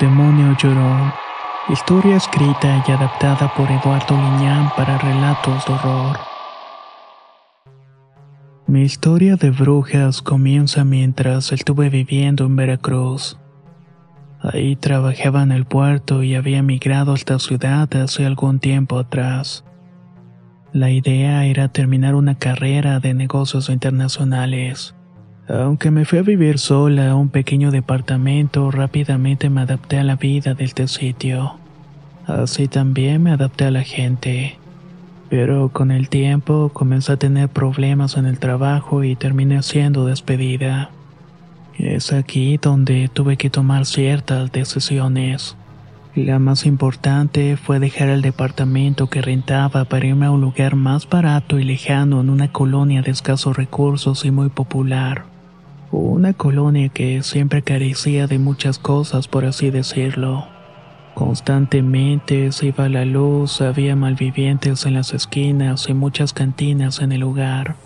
Demonio lloró. Historia escrita y adaptada por Eduardo Liñán para relatos de horror. Mi historia de brujas comienza mientras estuve viviendo en Veracruz. Ahí trabajaba en el puerto y había migrado a esta ciudad hace algún tiempo atrás. La idea era terminar una carrera de negocios internacionales. Aunque me fui a vivir sola a un pequeño departamento, rápidamente me adapté a la vida de este sitio. Así también me adapté a la gente. Pero con el tiempo comencé a tener problemas en el trabajo y terminé siendo despedida. Es aquí donde tuve que tomar ciertas decisiones. La más importante fue dejar el departamento que rentaba para irme a un lugar más barato y lejano en una colonia de escasos recursos y muy popular. Una colonia que siempre carecía de muchas cosas, por así decirlo. Constantemente se iba la luz, había malvivientes en las esquinas y muchas cantinas en el lugar.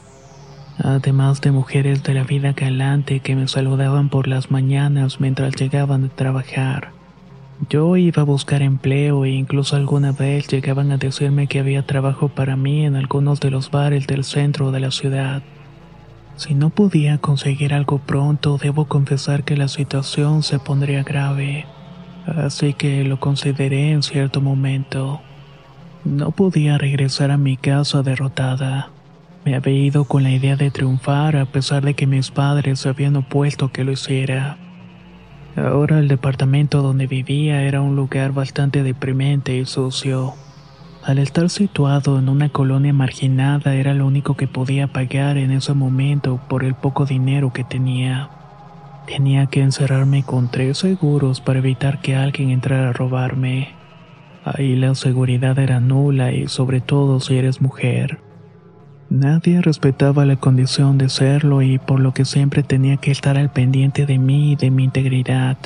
Además de mujeres de la vida galante que me saludaban por las mañanas mientras llegaban de trabajar. Yo iba a buscar empleo e incluso alguna vez llegaban a decirme que había trabajo para mí en algunos de los bares del centro de la ciudad. Si no podía conseguir algo pronto, debo confesar que la situación se pondría grave, así que lo consideré en cierto momento. No podía regresar a mi casa derrotada. Me había ido con la idea de triunfar a pesar de que mis padres habían opuesto que lo hiciera. Ahora el departamento donde vivía era un lugar bastante deprimente y sucio. Al estar situado en una colonia marginada era lo único que podía pagar en ese momento por el poco dinero que tenía. Tenía que encerrarme con tres seguros para evitar que alguien entrara a robarme. Ahí la seguridad era nula y sobre todo si eres mujer. Nadie respetaba la condición de serlo y por lo que siempre tenía que estar al pendiente de mí y de mi integridad.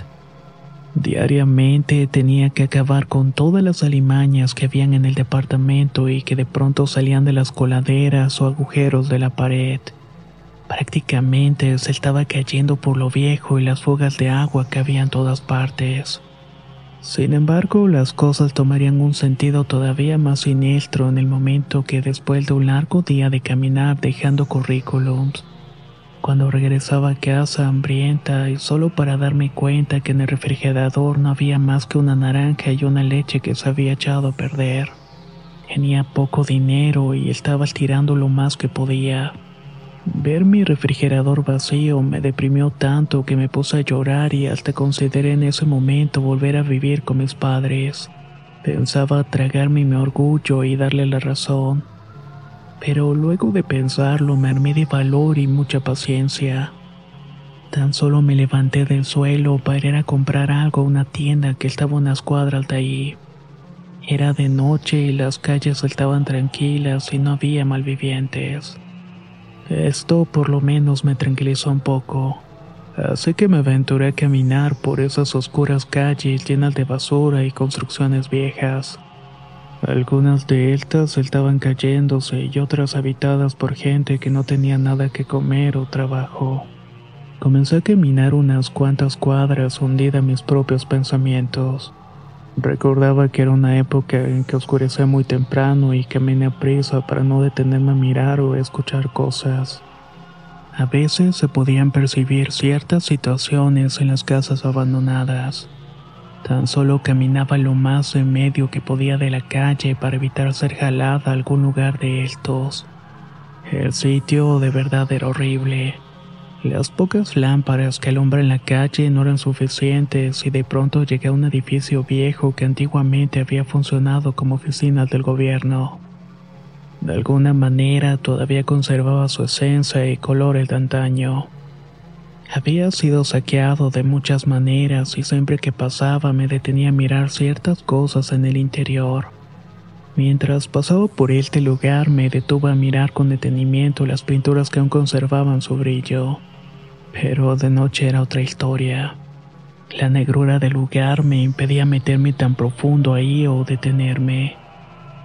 Diariamente tenía que acabar con todas las alimañas que habían en el departamento y que de pronto salían de las coladeras o agujeros de la pared. Prácticamente se estaba cayendo por lo viejo y las fugas de agua que había en todas partes. Sin embargo, las cosas tomarían un sentido todavía más siniestro en el momento que después de un largo día de caminar dejando currículums, cuando regresaba a casa hambrienta y solo para darme cuenta que en el refrigerador no había más que una naranja y una leche que se había echado a perder. Tenía poco dinero y estaba estirando lo más que podía. Ver mi refrigerador vacío me deprimió tanto que me puse a llorar y hasta consideré en ese momento volver a vivir con mis padres. Pensaba tragarme mi orgullo y darle la razón pero luego de pensarlo me armé de valor y mucha paciencia. Tan solo me levanté del suelo para ir a comprar algo a una tienda que estaba unas cuadras de ahí. Era de noche y las calles estaban tranquilas y no había malvivientes. Esto por lo menos me tranquilizó un poco. Así que me aventuré a caminar por esas oscuras calles llenas de basura y construcciones viejas. Algunas de estas estaban cayéndose y otras habitadas por gente que no tenía nada que comer o trabajo. Comencé a caminar unas cuantas cuadras hundida en mis propios pensamientos. Recordaba que era una época en que oscurecía muy temprano y caminé a prisa para no detenerme a mirar o escuchar cosas. A veces se podían percibir ciertas situaciones en las casas abandonadas. Tan solo caminaba lo más en medio que podía de la calle para evitar ser jalada a algún lugar de estos. El sitio de verdad era horrible. Las pocas lámparas que alumbran la calle no eran suficientes y de pronto llegué a un edificio viejo que antiguamente había funcionado como oficina del gobierno. De alguna manera todavía conservaba su esencia y colores de antaño. Había sido saqueado de muchas maneras y siempre que pasaba me detenía a mirar ciertas cosas en el interior. Mientras pasaba por este lugar me detuve a mirar con detenimiento las pinturas que aún conservaban su brillo. Pero de noche era otra historia. La negrura del lugar me impedía meterme tan profundo ahí o detenerme.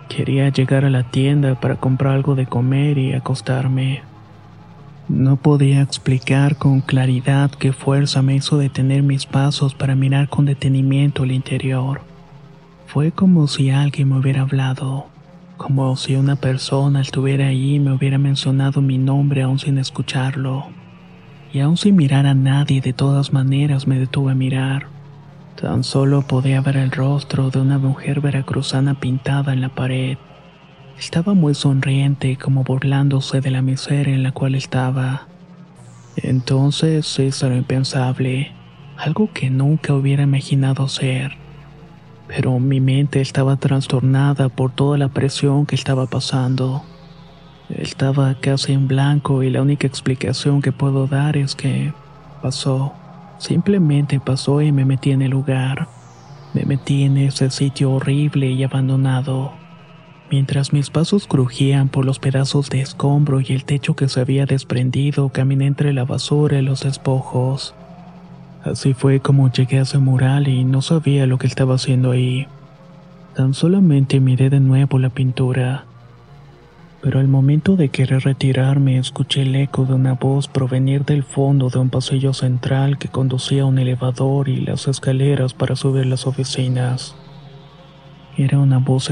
Quería llegar a la tienda para comprar algo de comer y acostarme. No podía explicar con claridad qué fuerza me hizo detener mis pasos para mirar con detenimiento el interior. Fue como si alguien me hubiera hablado, como si una persona estuviera ahí y me hubiera mencionado mi nombre aún sin escucharlo. Y aún sin mirar a nadie, de todas maneras me detuve a mirar. Tan solo podía ver el rostro de una mujer veracruzana pintada en la pared. Estaba muy sonriente, como burlándose de la miseria en la cual estaba. Entonces hice lo impensable, algo que nunca hubiera imaginado ser. Pero mi mente estaba trastornada por toda la presión que estaba pasando. Estaba casi en blanco y la única explicación que puedo dar es que pasó. Simplemente pasó y me metí en el lugar. Me metí en ese sitio horrible y abandonado. Mientras mis pasos crujían por los pedazos de escombro y el techo que se había desprendido, caminé entre la basura y los despojos. Así fue como llegué a ese mural y no sabía lo que estaba haciendo ahí. Tan solamente miré de nuevo la pintura pero al momento de querer retirarme escuché el eco de una voz provenir del fondo de un pasillo central que conducía a un elevador y las escaleras para subir las oficinas. Era una voz.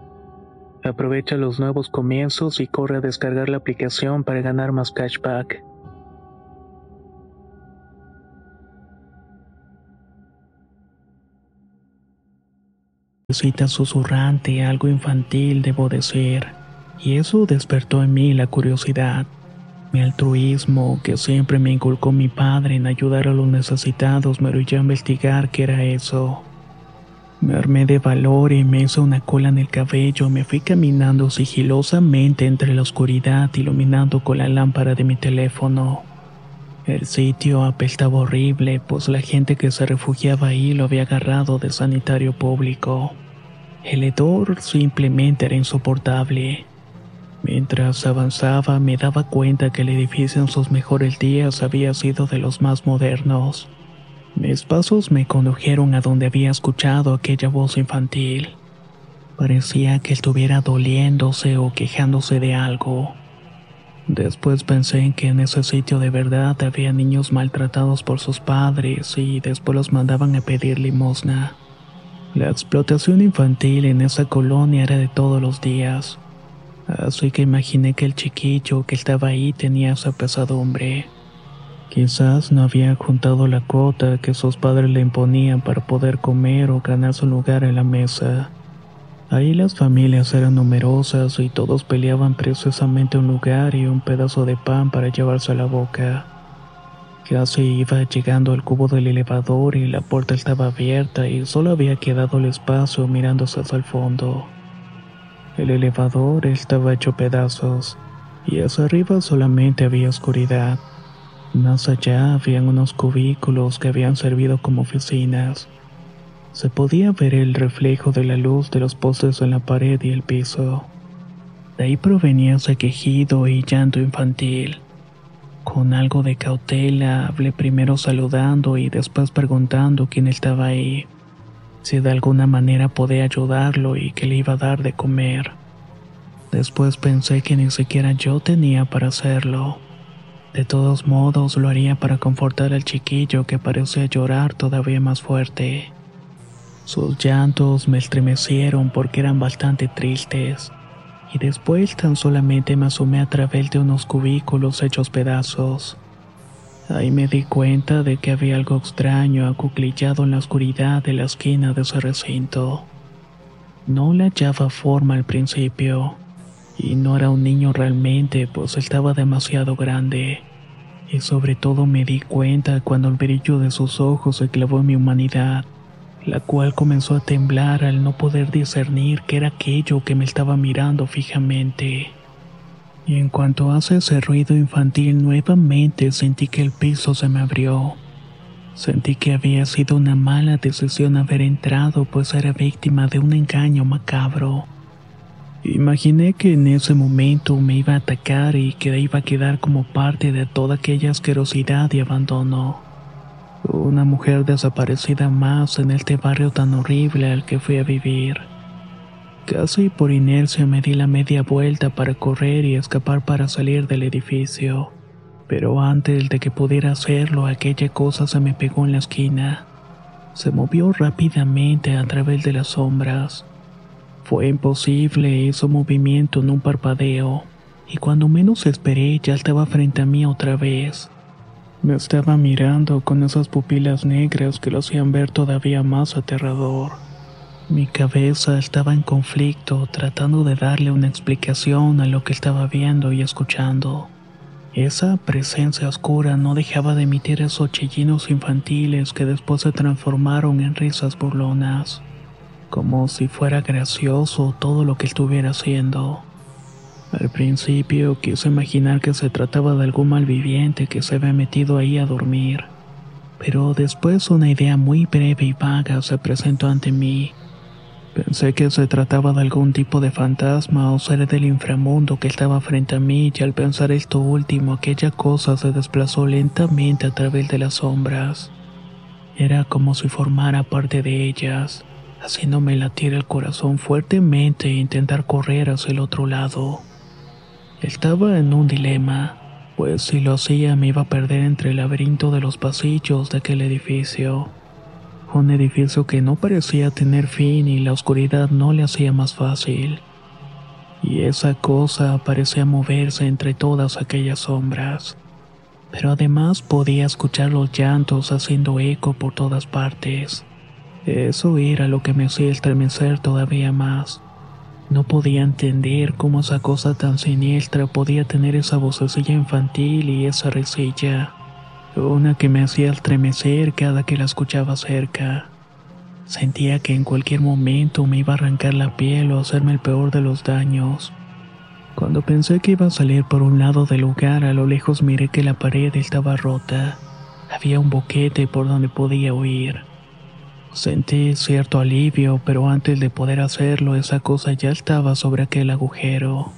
Aprovecha los nuevos comienzos y corre a descargar la aplicación para ganar más cashback. Cita susurrante, algo infantil, debo decir, y eso despertó en mí la curiosidad. Mi altruismo, que siempre me inculcó mi padre en ayudar a los necesitados, me orilló a investigar qué era eso. Me armé de valor y me hice una cola en el cabello. Me fui caminando sigilosamente entre la oscuridad, iluminando con la lámpara de mi teléfono. El sitio apestaba horrible, pues la gente que se refugiaba ahí lo había agarrado de sanitario público. El hedor simplemente era insoportable. Mientras avanzaba me daba cuenta que el edificio en sus mejores días había sido de los más modernos. Mis pasos me condujeron a donde había escuchado aquella voz infantil. Parecía que estuviera doliéndose o quejándose de algo. Después pensé en que en ese sitio de verdad había niños maltratados por sus padres y después los mandaban a pedir limosna. La explotación infantil en esa colonia era de todos los días, así que imaginé que el chiquillo que estaba ahí tenía esa pesadumbre. Quizás no había juntado la cuota que sus padres le imponían para poder comer o ganar su lugar en la mesa. Ahí las familias eran numerosas y todos peleaban precisamente un lugar y un pedazo de pan para llevarse a la boca. Casi iba llegando al cubo del elevador y la puerta estaba abierta y solo había quedado el espacio mirándose hacia el fondo. El elevador estaba hecho pedazos y hacia arriba solamente había oscuridad. Más allá habían unos cubículos que habían servido como oficinas. Se podía ver el reflejo de la luz de los postes en la pared y el piso. De ahí provenía ese quejido y llanto infantil. Con algo de cautela hablé primero saludando y después preguntando quién estaba ahí, si de alguna manera podía ayudarlo y que le iba a dar de comer. Después pensé que ni siquiera yo tenía para hacerlo. De todos modos lo haría para confortar al chiquillo que parecía llorar todavía más fuerte. Sus llantos me estremecieron porque eran bastante tristes, y después tan solamente me asomé a través de unos cubículos hechos pedazos. Ahí me di cuenta de que había algo extraño acuclillado en la oscuridad de la esquina de ese recinto. No le hallaba forma al principio y no era un niño realmente, pues estaba demasiado grande. Y sobre todo me di cuenta cuando el brillo de sus ojos se clavó en mi humanidad, la cual comenzó a temblar al no poder discernir qué era aquello que me estaba mirando fijamente. Y en cuanto hace ese ruido infantil nuevamente sentí que el piso se me abrió. Sentí que había sido una mala decisión haber entrado, pues era víctima de un engaño macabro. Imaginé que en ese momento me iba a atacar y que iba a quedar como parte de toda aquella asquerosidad y abandono. Una mujer desaparecida más en este barrio tan horrible al que fui a vivir. Casi por inercia me di la media vuelta para correr y escapar para salir del edificio. Pero antes de que pudiera hacerlo, aquella cosa se me pegó en la esquina. Se movió rápidamente a través de las sombras fue imposible, hizo movimiento en un parpadeo, y cuando menos esperé ya estaba frente a mí otra vez. Me estaba mirando con esas pupilas negras que lo hacían ver todavía más aterrador. Mi cabeza estaba en conflicto, tratando de darle una explicación a lo que estaba viendo y escuchando. Esa presencia oscura no dejaba de emitir esos chillinos infantiles que después se transformaron en risas burlonas como si fuera gracioso todo lo que estuviera haciendo. Al principio quise imaginar que se trataba de algún malviviente que se había metido ahí a dormir, pero después una idea muy breve y vaga se presentó ante mí. Pensé que se trataba de algún tipo de fantasma o ser del inframundo que estaba frente a mí y al pensar esto último aquella cosa se desplazó lentamente a través de las sombras. Era como si formara parte de ellas, haciéndome latir el corazón fuertemente e intentar correr hacia el otro lado. Estaba en un dilema, pues si lo hacía me iba a perder entre el laberinto de los pasillos de aquel edificio. Un edificio que no parecía tener fin y la oscuridad no le hacía más fácil. Y esa cosa parecía moverse entre todas aquellas sombras. Pero además podía escuchar los llantos haciendo eco por todas partes. Eso era lo que me hacía estremecer todavía más. No podía entender cómo esa cosa tan siniestra podía tener esa vocecilla infantil y esa risilla, una que me hacía estremecer cada que la escuchaba cerca. Sentía que en cualquier momento me iba a arrancar la piel o hacerme el peor de los daños. Cuando pensé que iba a salir por un lado del lugar, a lo lejos miré que la pared estaba rota. Había un boquete por donde podía huir. Sentí cierto alivio, pero antes de poder hacerlo, esa cosa ya estaba sobre aquel agujero.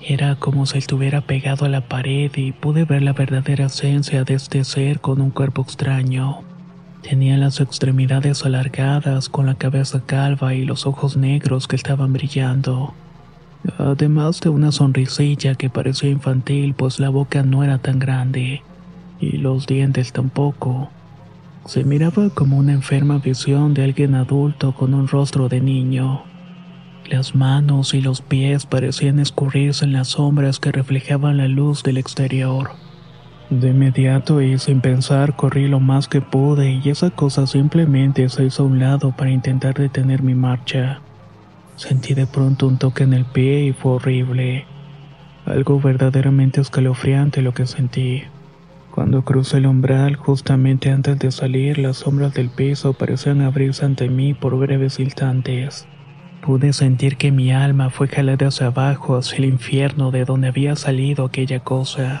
Era como si estuviera pegado a la pared y pude ver la verdadera esencia de este ser con un cuerpo extraño. Tenía las extremidades alargadas, con la cabeza calva y los ojos negros que estaban brillando. Además de una sonrisilla que parecía infantil, pues la boca no era tan grande, y los dientes tampoco. Se miraba como una enferma visión de alguien adulto con un rostro de niño. Las manos y los pies parecían escurrirse en las sombras que reflejaban la luz del exterior. De inmediato y sin pensar corrí lo más que pude y esa cosa simplemente se hizo a un lado para intentar detener mi marcha. Sentí de pronto un toque en el pie y fue horrible. Algo verdaderamente escalofriante lo que sentí. Cuando crucé el umbral, justamente antes de salir, las sombras del piso parecían abrirse ante mí por breves instantes. Pude sentir que mi alma fue jalada hacia abajo, hacia el infierno de donde había salido aquella cosa.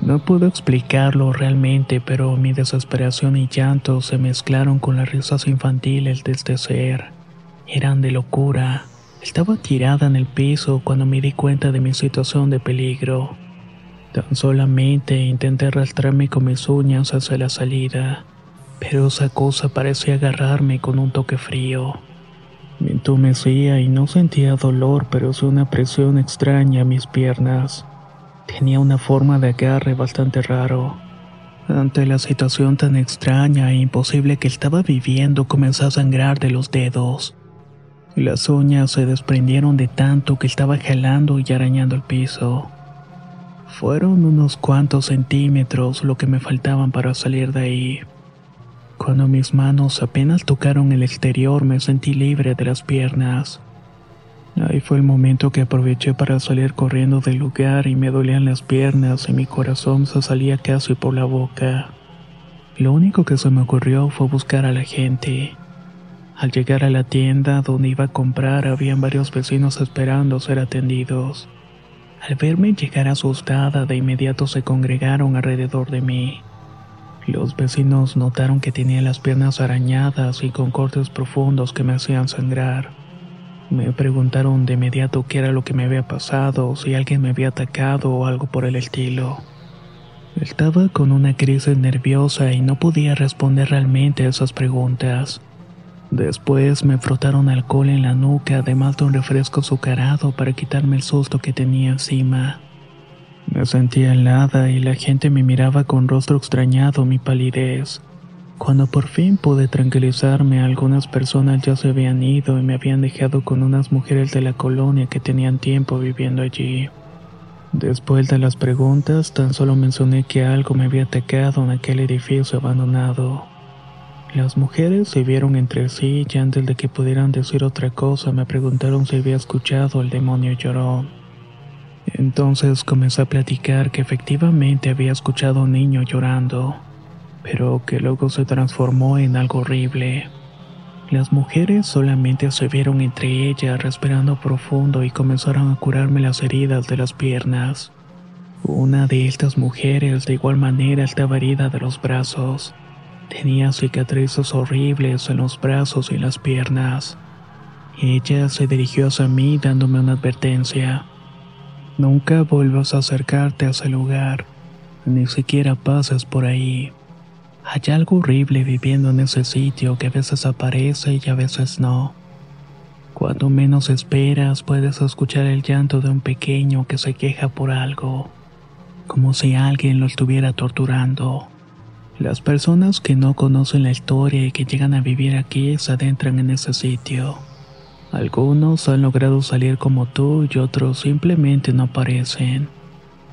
No puedo explicarlo realmente, pero mi desesperación y llanto se mezclaron con las risas infantiles de este ser. Eran de locura. Estaba tirada en el piso cuando me di cuenta de mi situación de peligro. Tan solamente intenté arrastrarme con mis uñas hacia la salida, pero esa cosa parecía agarrarme con un toque frío. Me entumecía y no sentía dolor, pero sí una presión extraña a mis piernas. Tenía una forma de agarre bastante raro. Ante la situación tan extraña e imposible que estaba viviendo, comencé a sangrar de los dedos. Las uñas se desprendieron de tanto que estaba jalando y arañando el piso. Fueron unos cuantos centímetros lo que me faltaban para salir de ahí. Cuando mis manos apenas tocaron el exterior me sentí libre de las piernas. Ahí fue el momento que aproveché para salir corriendo del lugar y me dolían las piernas y mi corazón se salía casi por la boca. Lo único que se me ocurrió fue buscar a la gente. Al llegar a la tienda donde iba a comprar habían varios vecinos esperando ser atendidos. Al verme llegar asustada, de inmediato se congregaron alrededor de mí. Los vecinos notaron que tenía las piernas arañadas y con cortes profundos que me hacían sangrar. Me preguntaron de inmediato qué era lo que me había pasado, si alguien me había atacado o algo por el estilo. Estaba con una crisis nerviosa y no podía responder realmente a esas preguntas. Después me frotaron alcohol en la nuca, además de un refresco azucarado para quitarme el susto que tenía encima. Me sentía helada y la gente me miraba con rostro extrañado mi palidez. Cuando por fin pude tranquilizarme, algunas personas ya se habían ido y me habían dejado con unas mujeres de la colonia que tenían tiempo viviendo allí. Después de las preguntas, tan solo mencioné que algo me había atacado en aquel edificio abandonado. Las mujeres se vieron entre sí y antes de que pudieran decir otra cosa me preguntaron si había escuchado el demonio lloró. Entonces comencé a platicar que efectivamente había escuchado a un niño llorando, pero que luego se transformó en algo horrible. Las mujeres solamente se vieron entre ellas respirando profundo y comenzaron a curarme las heridas de las piernas. Una de estas mujeres de igual manera estaba herida de los brazos. Tenía cicatrices horribles en los brazos y las piernas. Ella se dirigió hacia mí dándome una advertencia. Nunca vuelvas a acercarte a ese lugar, ni siquiera pases por ahí. Hay algo horrible viviendo en ese sitio que a veces aparece y a veces no. Cuando menos esperas puedes escuchar el llanto de un pequeño que se queja por algo, como si alguien lo estuviera torturando. Las personas que no conocen la historia y que llegan a vivir aquí se adentran en ese sitio. Algunos han logrado salir como tú y otros simplemente no aparecen.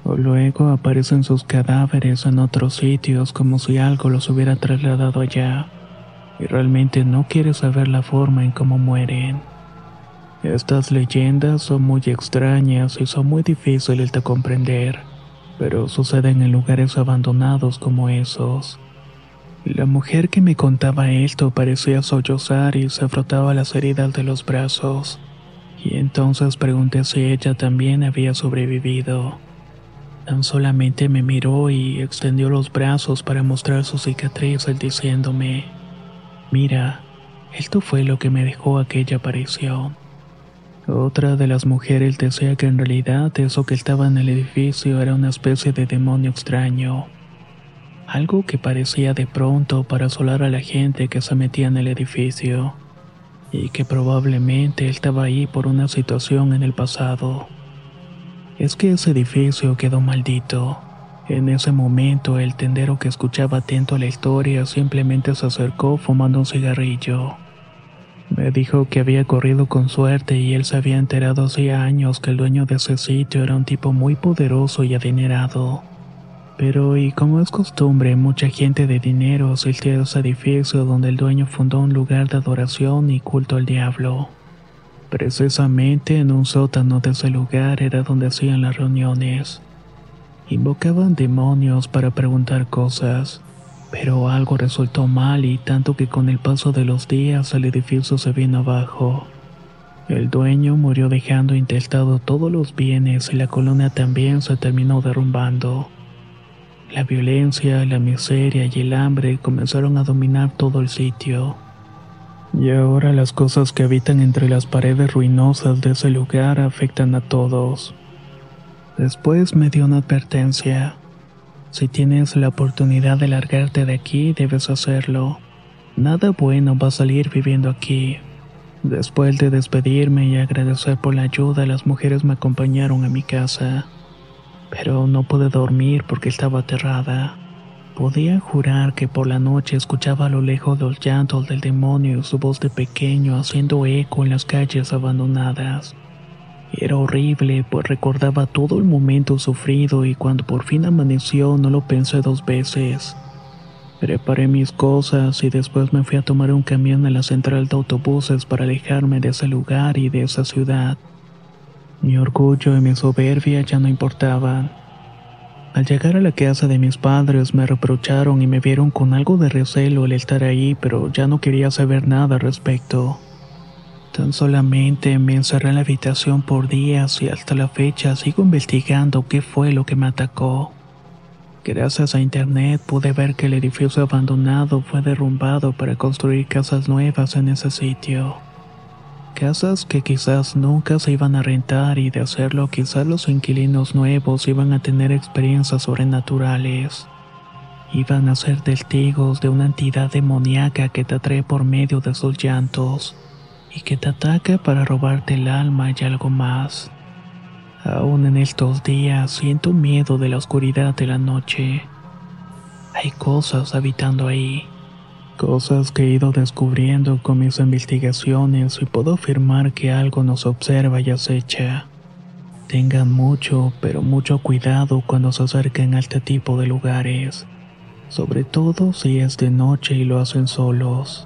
O luego aparecen sus cadáveres en otros sitios como si algo los hubiera trasladado allá. Y realmente no quieres saber la forma en cómo mueren. Estas leyendas son muy extrañas y son muy difíciles de comprender, pero suceden en lugares abandonados como esos. La mujer que me contaba esto parecía sollozar y se frotaba las heridas de los brazos, y entonces pregunté si ella también había sobrevivido. Tan solamente me miró y extendió los brazos para mostrar su cicatrices diciéndome, mira, esto fue lo que me dejó aquella aparición. Otra de las mujeres decía que en realidad eso que estaba en el edificio era una especie de demonio extraño algo que parecía de pronto para asolar a la gente que se metía en el edificio, y que probablemente estaba ahí por una situación en el pasado. Es que ese edificio quedó maldito. En ese momento el tendero que escuchaba atento a la historia simplemente se acercó fumando un cigarrillo. Me dijo que había corrido con suerte y él se había enterado hacía años que el dueño de ese sitio era un tipo muy poderoso y adinerado pero y como es costumbre, mucha gente de dinero asistió a ese edificio donde el dueño fundó un lugar de adoración y culto al diablo. Precisamente en un sótano de ese lugar era donde hacían las reuniones. Invocaban demonios para preguntar cosas, pero algo resultó mal y tanto que con el paso de los días el edificio se vino abajo. El dueño murió dejando intestado todos los bienes y la columna también se terminó derrumbando. La violencia, la miseria y el hambre comenzaron a dominar todo el sitio. Y ahora las cosas que habitan entre las paredes ruinosas de ese lugar afectan a todos. Después me dio una advertencia. Si tienes la oportunidad de largarte de aquí, debes hacerlo. Nada bueno va a salir viviendo aquí. Después de despedirme y agradecer por la ayuda, las mujeres me acompañaron a mi casa pero no pude dormir porque estaba aterrada. Podía jurar que por la noche escuchaba a lo lejos los llantos del demonio y su voz de pequeño haciendo eco en las calles abandonadas. Era horrible, pues recordaba todo el momento sufrido y cuando por fin amaneció no lo pensé dos veces. Preparé mis cosas y después me fui a tomar un camión a la central de autobuses para alejarme de ese lugar y de esa ciudad. Mi orgullo y mi soberbia ya no importaban. Al llegar a la casa de mis padres me reprocharon y me vieron con algo de recelo el estar ahí, pero ya no quería saber nada al respecto. Tan solamente me encerré en la habitación por días y hasta la fecha sigo investigando qué fue lo que me atacó. Gracias a internet pude ver que el edificio abandonado fue derrumbado para construir casas nuevas en ese sitio casas que quizás nunca se iban a rentar y de hacerlo quizás los inquilinos nuevos iban a tener experiencias sobrenaturales. Iban a ser testigos de una entidad demoníaca que te atrae por medio de sus llantos y que te ataca para robarte el alma y algo más. Aún en estos días siento miedo de la oscuridad de la noche. Hay cosas habitando ahí Cosas que he ido descubriendo con mis investigaciones y puedo afirmar que algo nos observa y acecha. Tengan mucho, pero mucho cuidado cuando se acerquen a este tipo de lugares, sobre todo si es de noche y lo hacen solos.